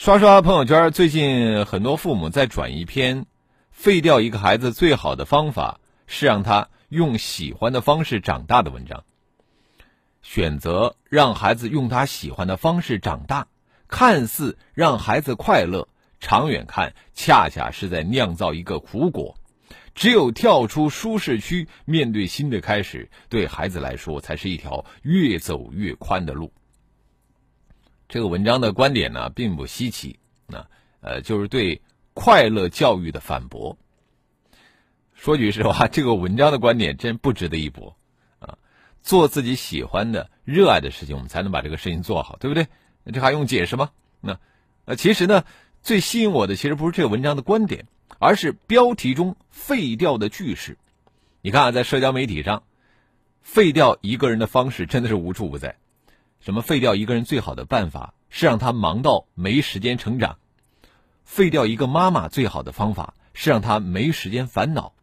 刷刷朋友圈，最近很多父母在转一篇“废掉一个孩子最好的方法是让他”。用喜欢的方式长大的文章，选择让孩子用他喜欢的方式长大，看似让孩子快乐，长远看恰恰是在酿造一个苦果。只有跳出舒适区，面对新的开始，对孩子来说才是一条越走越宽的路。这个文章的观点呢，并不稀奇，那呃，就是对快乐教育的反驳。说句实话，这个文章的观点真不值得一驳，啊，做自己喜欢的、热爱的事情，我们才能把这个事情做好，对不对？这还用解释吗？那，呃，其实呢，最吸引我的其实不是这个文章的观点，而是标题中废掉的句式。你看啊，在社交媒体上，废掉一个人的方式真的是无处不在。什么废掉一个人最好的办法是让他忙到没时间成长？废掉一个妈妈最好的方法是让他没时间烦恼？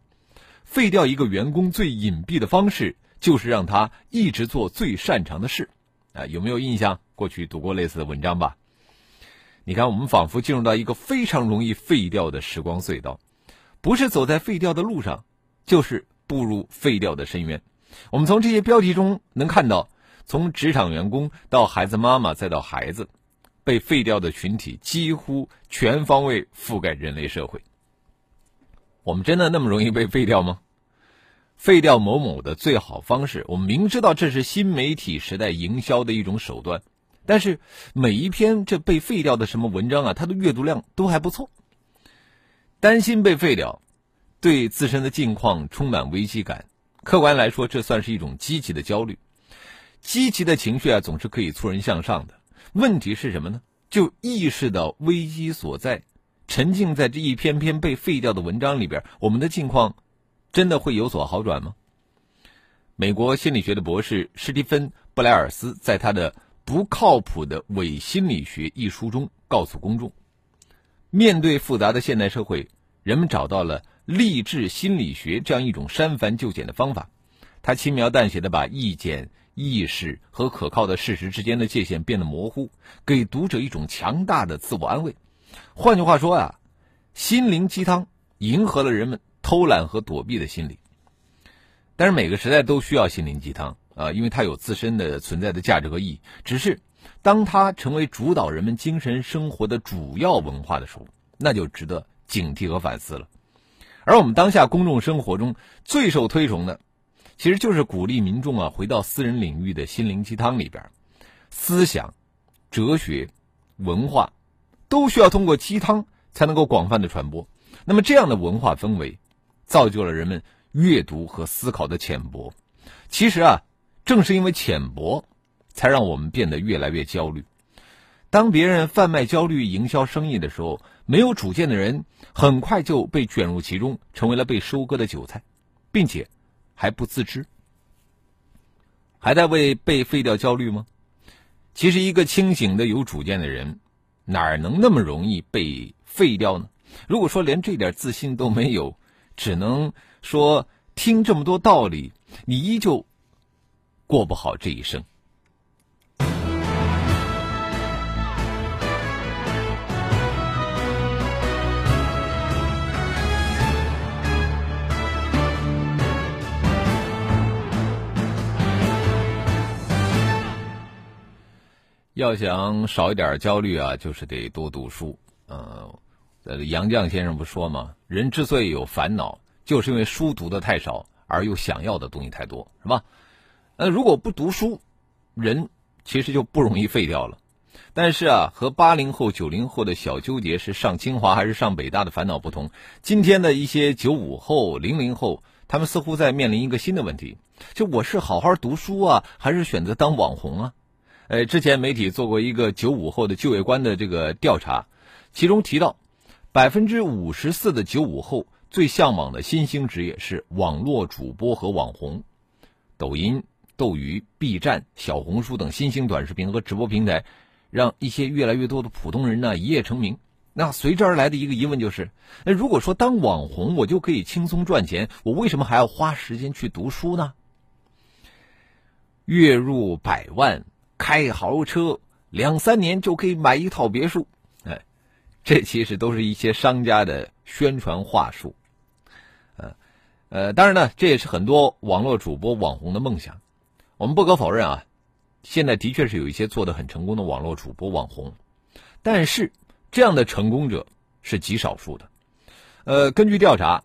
废掉一个员工最隐蔽的方式，就是让他一直做最擅长的事，啊，有没有印象？过去读过类似的文章吧？你看，我们仿佛进入到一个非常容易废掉的时光隧道，不是走在废掉的路上，就是步入废掉的深渊。我们从这些标题中能看到，从职场员工到孩子妈妈再到孩子，被废掉的群体几乎全方位覆盖人类社会。我们真的那么容易被废掉吗？废掉某某的最好方式，我们明知道这是新媒体时代营销的一种手段，但是每一篇这被废掉的什么文章啊，它的阅读量都还不错。担心被废掉，对自身的境况充满危机感。客观来说，这算是一种积极的焦虑。积极的情绪啊，总是可以促人向上的。问题是什么呢？就意识到危机所在。沉浸在这一篇篇被废掉的文章里边，我们的境况真的会有所好转吗？美国心理学的博士史蒂芬·布莱尔斯在他的《不靠谱的伪心理学》一书中告诉公众：面对复杂的现代社会，人们找到了励志心理学这样一种删繁就简的方法。他轻描淡写的把意见、意识和可靠的事实之间的界限变得模糊，给读者一种强大的自我安慰。换句话说啊，心灵鸡汤迎合了人们偷懒和躲避的心理。但是每个时代都需要心灵鸡汤啊，因为它有自身的存在的价值和意义。只是当它成为主导人们精神生活的主要文化的时候，那就值得警惕和反思了。而我们当下公众生活中最受推崇的，其实就是鼓励民众啊回到私人领域的心灵鸡汤里边，思想、哲学、文化。都需要通过鸡汤才能够广泛的传播。那么这样的文化氛围，造就了人们阅读和思考的浅薄。其实啊，正是因为浅薄，才让我们变得越来越焦虑。当别人贩卖焦虑、营销生意的时候，没有主见的人很快就被卷入其中，成为了被收割的韭菜，并且还不自知。还在为被废掉焦虑吗？其实，一个清醒的、有主见的人。哪能那么容易被废掉呢？如果说连这点自信都没有，只能说听这么多道理，你依旧过不好这一生。要想少一点焦虑啊，就是得多读书。呃，杨绛先生不说吗？人之所以有烦恼，就是因为书读的太少，而又想要的东西太多，是吧？呃，如果不读书，人其实就不容易废掉了。但是啊，和八零后、九零后的小纠结是上清华还是上北大的烦恼不同，今天的一些九五后、零零后，他们似乎在面临一个新的问题：就我是好好读书啊，还是选择当网红啊？呃，之前媒体做过一个九五后的就业观的这个调查，其中提到，百分之五十四的九五后最向往的新兴职业是网络主播和网红。抖音、斗鱼、B 站、小红书等新兴短视频和直播平台，让一些越来越多的普通人呢一夜成名。那随之而来的一个疑问就是：那如果说当网红我就可以轻松赚钱，我为什么还要花时间去读书呢？月入百万。开豪车，两三年就可以买一套别墅，哎，这其实都是一些商家的宣传话术，呃，呃，当然呢，这也是很多网络主播网红的梦想。我们不可否认啊，现在的确是有一些做的很成功的网络主播网红，但是这样的成功者是极少数的。呃，根据调查，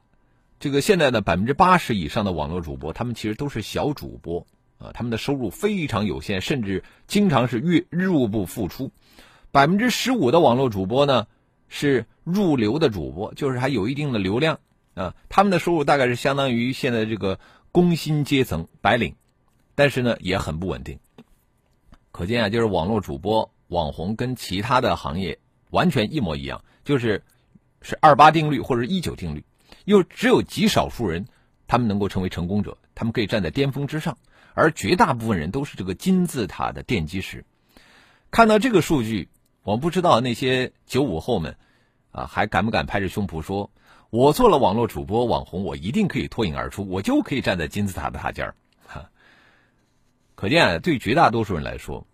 这个现在的百分之八十以上的网络主播，他们其实都是小主播。啊，他们的收入非常有限，甚至经常是月入不敷出。百分之十五的网络主播呢是入流的主播，就是还有一定的流量啊。他们的收入大概是相当于现在这个工薪阶层白领，但是呢也很不稳定。可见啊，就是网络主播网红跟其他的行业完全一模一样，就是是二八定律或者一九定律，又只有极少数人他们能够成为成功者，他们可以站在巅峰之上。而绝大部分人都是这个金字塔的奠基石。看到这个数据，我不知道那些九五后们，啊，还敢不敢拍着胸脯说：“我做了网络主播、网红，我一定可以脱颖而出，我就可以站在金字塔的塔尖儿。”哈，可见，对绝大多数人来说，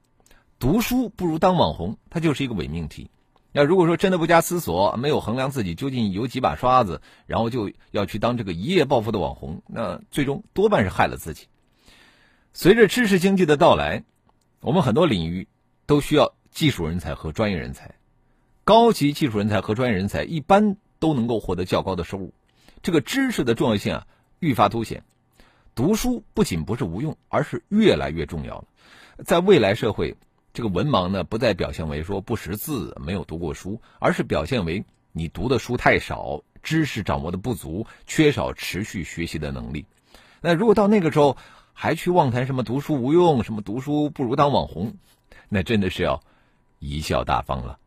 读书不如当网红，它就是一个伪命题。要如果说真的不加思索，没有衡量自己究竟有几把刷子，然后就要去当这个一夜暴富的网红，那最终多半是害了自己。随着知识经济的到来，我们很多领域都需要技术人才和专业人才。高级技术人才和专业人才一般都能够获得较高的收入。这个知识的重要性啊愈发凸显。读书不仅不是无用，而是越来越重要了。在未来社会，这个文盲呢不再表现为说不识字、没有读过书，而是表现为你读的书太少，知识掌握的不足，缺少持续学习的能力。那如果到那个时候，还去妄谈什么读书无用，什么读书不如当网红，那真的是要贻笑大方了。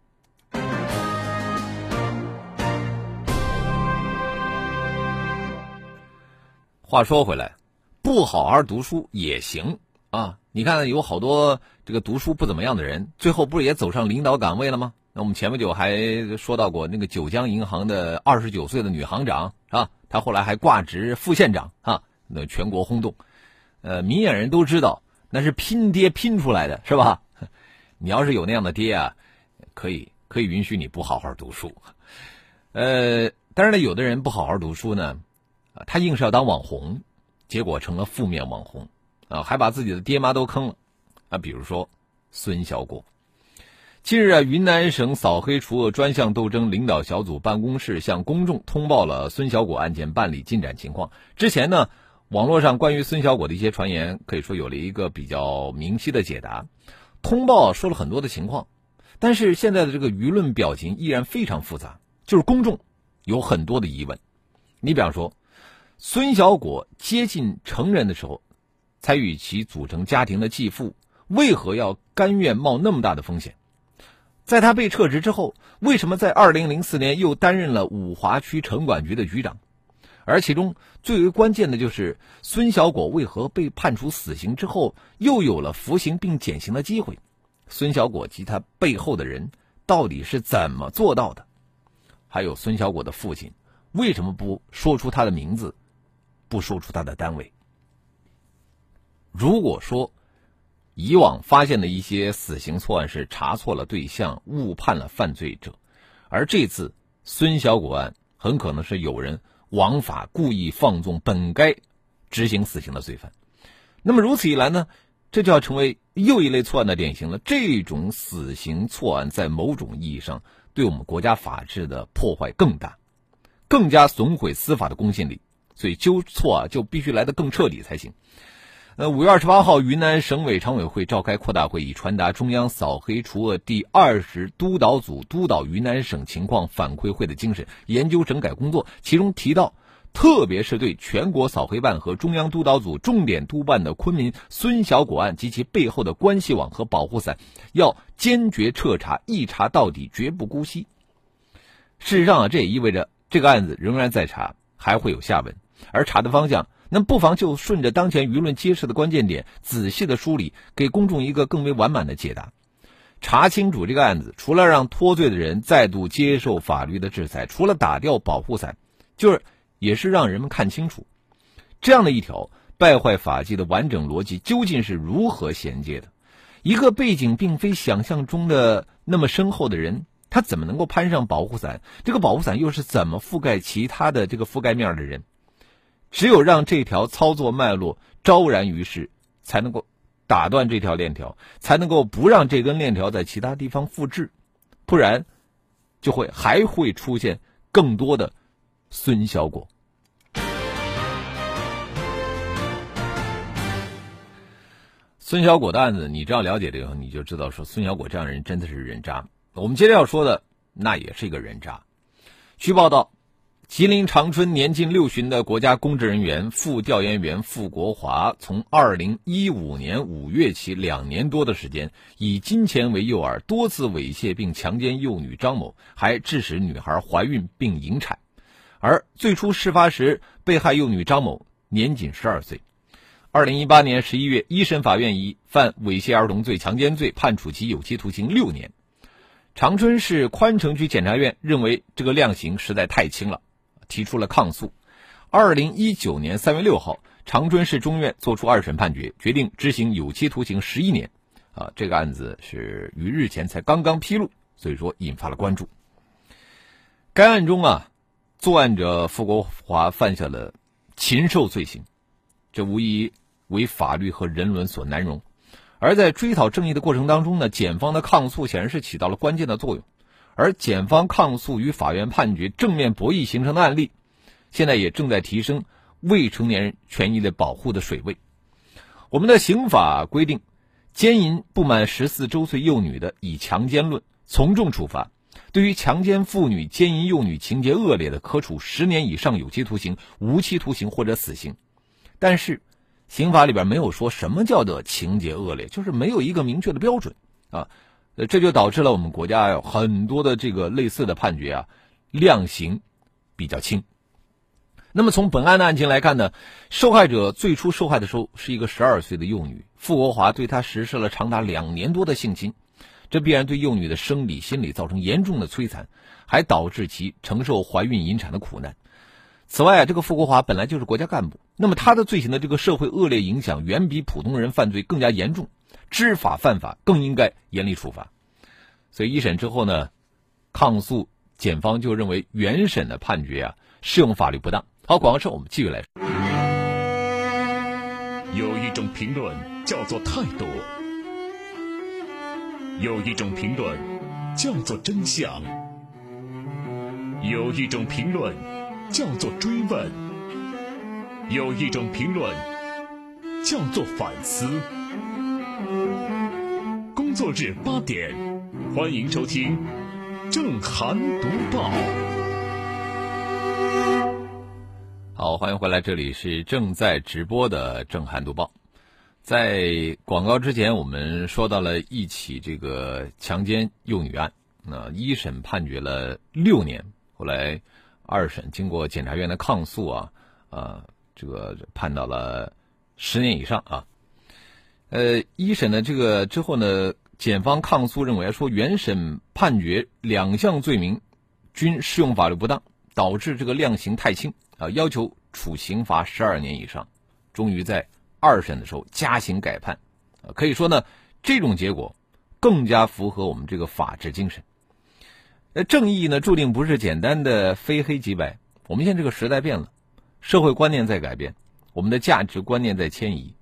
话说回来，不好好读书也行啊！你看，有好多这个读书不怎么样的人，最后不是也走上领导岗位了吗？那我们前不久还说到过那个九江银行的二十九岁的女行长啊，她后来还挂职副县长啊，那全国轰动。呃，明眼人都知道那是拼爹拼出来的，是吧？你要是有那样的爹啊，可以可以允许你不好好读书。呃，当然了，有的人不好好读书呢，他硬是要当网红，结果成了负面网红，啊，还把自己的爹妈都坑了。啊，比如说孙小果。近日啊，云南省扫黑除恶专项斗争领导小组办公室向公众通报了孙小果案件办理进展情况。之前呢。网络上关于孙小果的一些传言，可以说有了一个比较明晰的解答。通报说了很多的情况，但是现在的这个舆论表情依然非常复杂，就是公众有很多的疑问。你比方说，孙小果接近成人的时候，才与其组成家庭的继父，为何要甘愿冒那么大的风险？在他被撤职之后，为什么在二零零四年又担任了五华区城管局的局长？而其中最为关键的就是孙小果为何被判处死刑之后又有了服刑并减刑的机会？孙小果及他背后的人到底是怎么做到的？还有孙小果的父亲为什么不说出他的名字，不说出他的单位？如果说以往发现的一些死刑错案是查错了对象、误判了犯罪者，而这次孙小果案很可能是有人。枉法故意放纵本该执行死刑的罪犯，那么如此一来呢，这就要成为又一类错案的典型了。这种死刑错案在某种意义上对我们国家法治的破坏更大，更加损毁司法的公信力。所以纠错啊，就必须来得更彻底才行。呃，五月二十八号，云南省委常委会召开扩大会议，传达中央扫黑除恶第二十督导组督导云南省情况反馈会的精神，研究整改工作。其中提到，特别是对全国扫黑办和中央督导组重点督办的昆明孙小果案及其背后的关系网和保护伞，要坚决彻查，一查到底，绝不姑息。事实上啊，这也意味着这个案子仍然在查，还会有下文。而查的方向，那不妨就顺着当前舆论揭示的关键点，仔细的梳理，给公众一个更为完满的解答。查清楚这个案子，除了让脱罪的人再度接受法律的制裁，除了打掉保护伞，就是也是让人们看清楚，这样的一条败坏法纪的完整逻辑究竟是如何衔接的。一个背景并非想象中的那么深厚的人，他怎么能够攀上保护伞？这个保护伞又是怎么覆盖其他的这个覆盖面的人？只有让这条操作脉络昭然于世，才能够。打断这条链条，才能够不让这根链条在其他地方复制，不然就会还会出现更多的孙小果。孙小果的案子，你只要了解这个，你就知道说孙小果这样人真的是人渣。我们接着要说的，那也是一个人渣。据报道。吉林长春年近六旬的国家公职人员、副调研员傅国华，从二零一五年五月起两年多的时间，以金钱为诱饵，多次猥亵并强奸幼女张某，还致使女孩怀孕并引产。而最初事发时，被害幼女张某年仅十二岁。二零一八年十一月，一审法院以犯猥亵儿童罪、强奸罪判处其有期徒刑六年。长春市宽城区检察院认为这个量刑实在太轻了。提出了抗诉。二零一九年三月六号，长春市中院作出二审判决，决定执行有期徒刑十一年。啊，这个案子是于日前才刚刚披露，所以说引发了关注。该案中啊，作案者傅国华犯下了禽兽罪行，这无疑为法律和人伦所难容。而在追讨正义的过程当中呢，检方的抗诉显然是起到了关键的作用。而检方抗诉与法院判决正面博弈形成的案例，现在也正在提升未成年人权益的保护的水位。我们的刑法规定，奸淫不满十四周岁幼女的，以强奸论，从重处罚；对于强奸妇女、奸淫幼女情节恶劣的，可处十年以上有期徒刑、无期徒刑或者死刑。但是，刑法里边没有说什么叫做情节恶劣，就是没有一个明确的标准啊。这就导致了我们国家有很多的这个类似的判决啊，量刑比较轻。那么从本案的案情来看呢，受害者最初受害的时候是一个十二岁的幼女，傅国华对她实施了长达两年多的性侵，这必然对幼女的生理、心理造成严重的摧残，还导致其承受怀孕、引产的苦难。此外，这个傅国华本来就是国家干部，那么他的罪行的这个社会恶劣影响远比普通人犯罪更加严重。知法犯法，更应该严厉处罚。所以一审之后呢，抗诉检方就认为原审的判决啊适用法律不当。好，广告之后我们继续来。有一种评论叫做态度，有一种评论叫做真相，有一种评论叫做追问，有一种评论叫做反思。工作日八点，欢迎收听《正涵读报》。好，欢迎回来，这里是正在直播的《正涵读报》。在广告之前，我们说到了一起这个强奸幼女案，那一审判决了六年，后来二审经过检察院的抗诉啊，啊，这个判到了十年以上啊。呃，一审的这个之后呢？检方抗诉认为说，原审判决两项罪名均适用法律不当，导致这个量刑太轻啊，要求处刑罚十二年以上。终于在二审的时候加刑改判，啊，可以说呢，这种结果更加符合我们这个法治精神。呃，正义呢，注定不是简单的非黑即白。我们现在这个时代变了，社会观念在改变，我们的价值观念在迁移，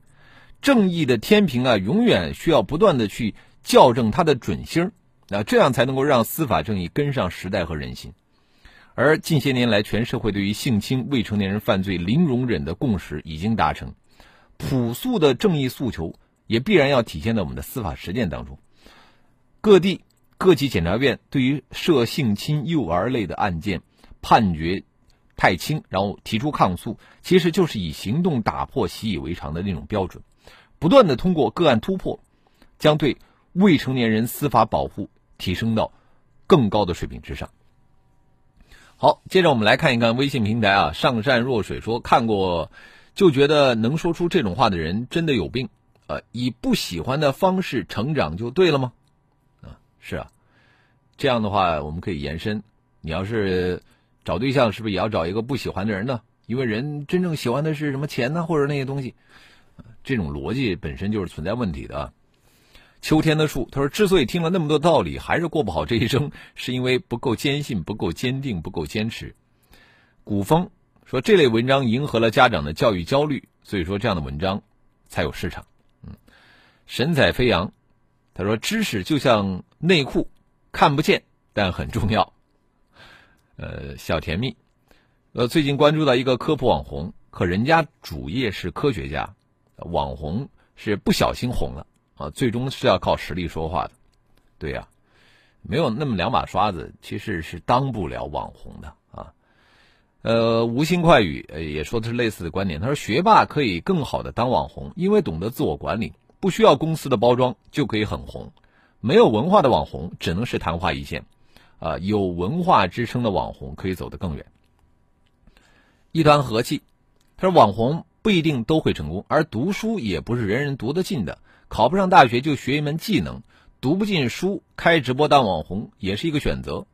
正义的天平啊，永远需要不断的去。校正它的准星那这样才能够让司法正义跟上时代和人心。而近些年来，全社会对于性侵未成年人犯罪零容忍的共识已经达成，朴素的正义诉求也必然要体现在我们的司法实践当中。各地各级检察院对于涉性侵幼儿类的案件判决太轻，然后提出抗诉，其实就是以行动打破习以为常的那种标准，不断的通过个案突破，将对未成年人司法保护提升到更高的水平之上。好，接着我们来看一看微信平台啊，上善若水说看过，就觉得能说出这种话的人真的有病，呃，以不喜欢的方式成长就对了吗？啊，是啊，这样的话我们可以延伸，你要是找对象，是不是也要找一个不喜欢的人呢？因为人真正喜欢的是什么钱呢，或者那些东西，这种逻辑本身就是存在问题的啊。秋天的树，他说：“之所以听了那么多道理，还是过不好这一生，是因为不够坚信、不够坚定、不够坚持。”古风说：“这类文章迎合了家长的教育焦虑，所以说这样的文章才有市场。”嗯，神采飞扬，他说：“知识就像内裤，看不见但很重要。”呃，小甜蜜，呃，最近关注到一个科普网红，可人家主业是科学家，网红是不小心红了。啊，最终是要靠实力说话的，对呀，没有那么两把刷子，其实是当不了网红的啊。呃，无心快语呃也说的是类似的观点，他说学霸可以更好的当网红，因为懂得自我管理，不需要公司的包装就可以很红。没有文化的网红只能是昙花一现，啊，有文化支撑的网红可以走得更远。一团和气，他说网红不一定都会成功，而读书也不是人人读得进的。考不上大学就学一门技能，读不进书开直播当网红也是一个选择，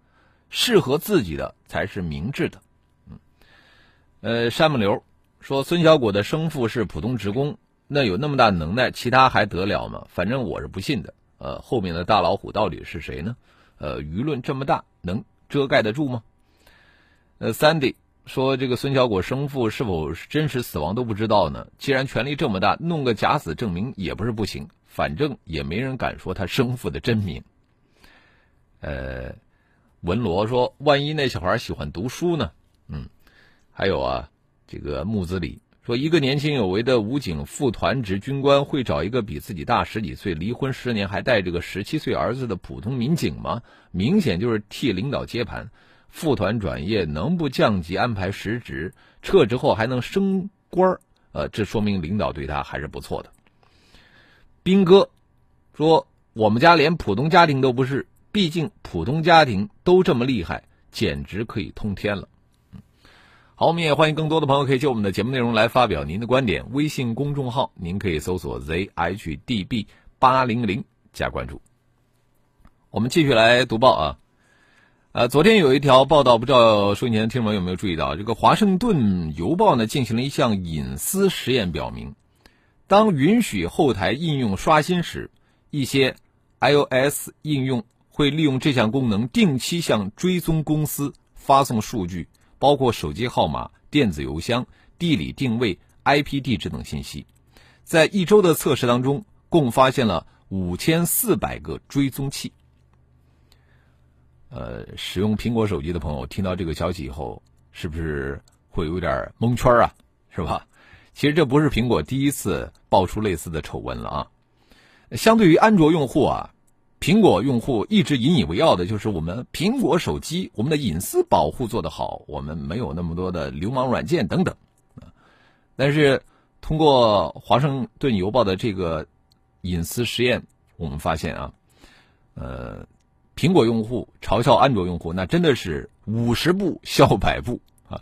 适合自己的才是明智的。嗯，呃，山木流说孙小果的生父是普通职工，那有那么大能耐，其他还得了吗？反正我是不信的。呃，后面的大老虎到底是谁呢？呃，舆论这么大，能遮盖得住吗？呃，Sandy。说这个孙小果生父是否真实死亡都不知道呢？既然权力这么大，弄个假死证明也不是不行。反正也没人敢说他生父的真名。呃，文罗说，万一那小孩喜欢读书呢？嗯，还有啊，这个木子李说，一个年轻有为的武警副团职军官会找一个比自己大十几岁、离婚十年还带着个十七岁儿子的普通民警吗？明显就是替领导接盘。副团转业能不降级安排实职，撤职后还能升官儿，呃，这说明领导对他还是不错的。兵哥说：“我们家连普通家庭都不是，毕竟普通家庭都这么厉害，简直可以通天了。”好，我们也欢迎更多的朋友可以就我们的节目内容来发表您的观点。微信公众号您可以搜索 zhdb 八零零加关注。我们继续来读报啊。呃，昨天有一条报道，不知道收音前的听众朋友有没有注意到？这个《华盛顿邮报》呢进行了一项隐私实验，表明，当允许后台应用刷新时，一些 iOS 应用会利用这项功能定期向追踪公司发送数据，包括手机号码、电子邮箱、地理定位、IP 地址等信息。在一周的测试当中，共发现了五千四百个追踪器。呃，使用苹果手机的朋友听到这个消息以后，是不是会有点蒙圈啊？是吧？其实这不是苹果第一次爆出类似的丑闻了啊。相对于安卓用户啊，苹果用户一直引以为傲的就是我们苹果手机，我们的隐私保护做得好，我们没有那么多的流氓软件等等。但是通过华盛顿邮报的这个隐私实验，我们发现啊，呃。苹果用户嘲笑安卓用户，那真的是五十步笑百步啊！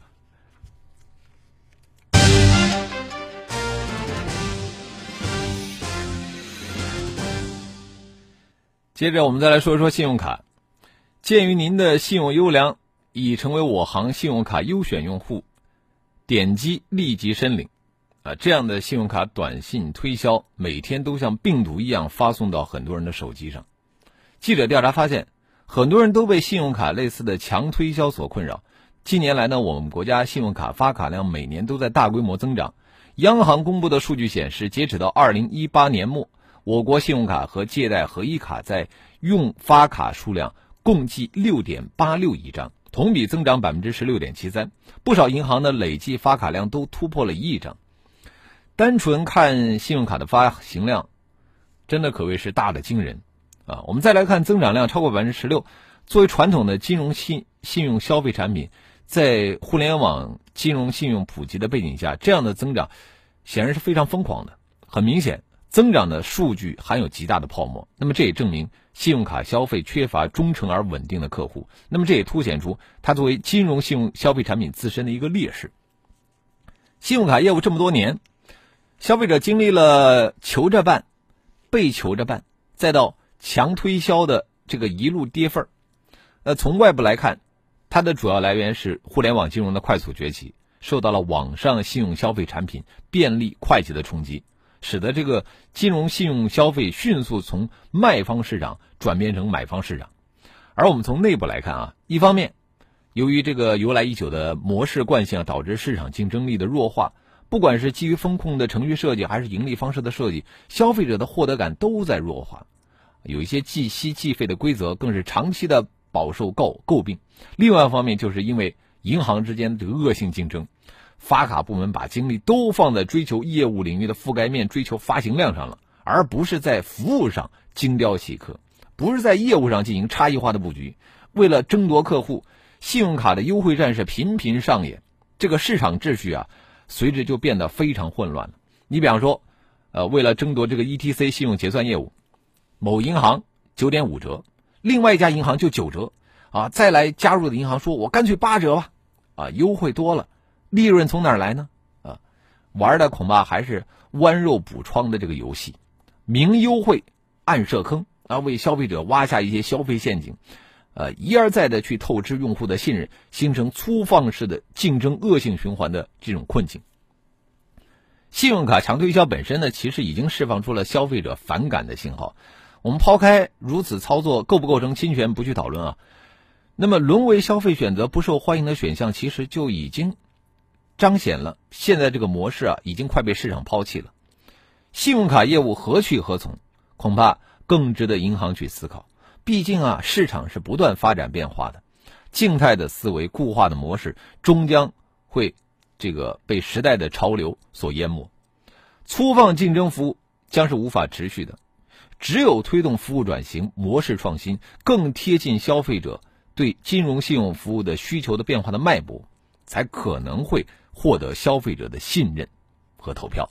接着，我们再来说一说信用卡。鉴于您的信用优良，已成为我行信用卡优选用户，点击立即申领啊！这样的信用卡短信推销，每天都像病毒一样发送到很多人的手机上。记者调查发现，很多人都被信用卡类似的强推销所困扰。近年来呢，我们国家信用卡发卡量每年都在大规模增长。央行公布的数据显示，截止到二零一八年末，我国信用卡和借贷合一卡在用发卡数量共计六点八六亿张，同比增长百分之十六点七三。不少银行的累计发卡量都突破了一亿张。单纯看信用卡的发行量，真的可谓是大的惊人。啊，我们再来看增长量超过百分之十六。作为传统的金融信信用消费产品，在互联网金融信用普及的背景下，这样的增长显然是非常疯狂的。很明显，增长的数据含有极大的泡沫。那么这也证明信用卡消费缺乏忠诚而稳定的客户。那么这也凸显出它作为金融信用消费产品自身的一个劣势。信用卡业务这么多年，消费者经历了求着办、被求着办，再到强推销的这个一路跌份儿。呃，从外部来看，它的主要来源是互联网金融的快速崛起，受到了网上信用消费产品便利快捷的冲击。使得这个金融信用消费迅速从卖方市场转变成买方市场，而我们从内部来看啊，一方面，由于这个由来已久的模式惯性导致市场竞争力的弱化，不管是基于风控的程序设计还是盈利方式的设计，消费者的获得感都在弱化，有一些计息计费的规则更是长期的饱受诟诟病。另外一方面，就是因为银行之间的恶性竞争。发卡部门把精力都放在追求业务领域的覆盖面、追求发行量上了，而不是在服务上精雕细刻，不是在业务上进行差异化的布局。为了争夺客户，信用卡的优惠战是频频上演，这个市场秩序啊，随之就变得非常混乱了。你比方说，呃，为了争夺这个 ETC 信用结算业务，某银行九点五折，另外一家银行就九折，啊，再来加入的银行说我干脆八折吧，啊，优惠多了。利润从哪儿来呢？啊，玩的恐怕还是剜肉补疮的这个游戏，明优惠，暗设坑啊，为消费者挖下一些消费陷阱，呃，一而再的去透支用户的信任，形成粗放式的竞争恶性循环的这种困境。信用卡强推销本身呢，其实已经释放出了消费者反感的信号。我们抛开如此操作构不构成侵权不去讨论啊，那么沦为消费选择不受欢迎的选项，其实就已经。彰显了现在这个模式啊，已经快被市场抛弃了。信用卡业务何去何从？恐怕更值得银行去思考。毕竟啊，市场是不断发展变化的，静态的思维、固化的模式终将会这个被时代的潮流所淹没。粗放竞争服务将是无法持续的。只有推动服务转型、模式创新，更贴近消费者对金融信用服务的需求的变化的脉搏，才可能会。获得消费者的信任和投票。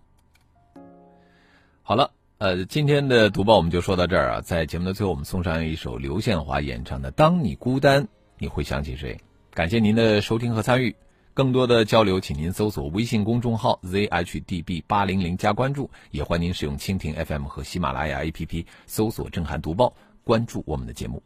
好了，呃，今天的读报我们就说到这儿啊。在节目的最后，我们送上一首刘宪华演唱的《当你孤单》，你会想起谁？感谢您的收听和参与。更多的交流，请您搜索微信公众号 zhdb 八零零加关注，也欢迎您使用蜻蜓 FM 和喜马拉雅 APP 搜索“震撼读报”，关注我们的节目。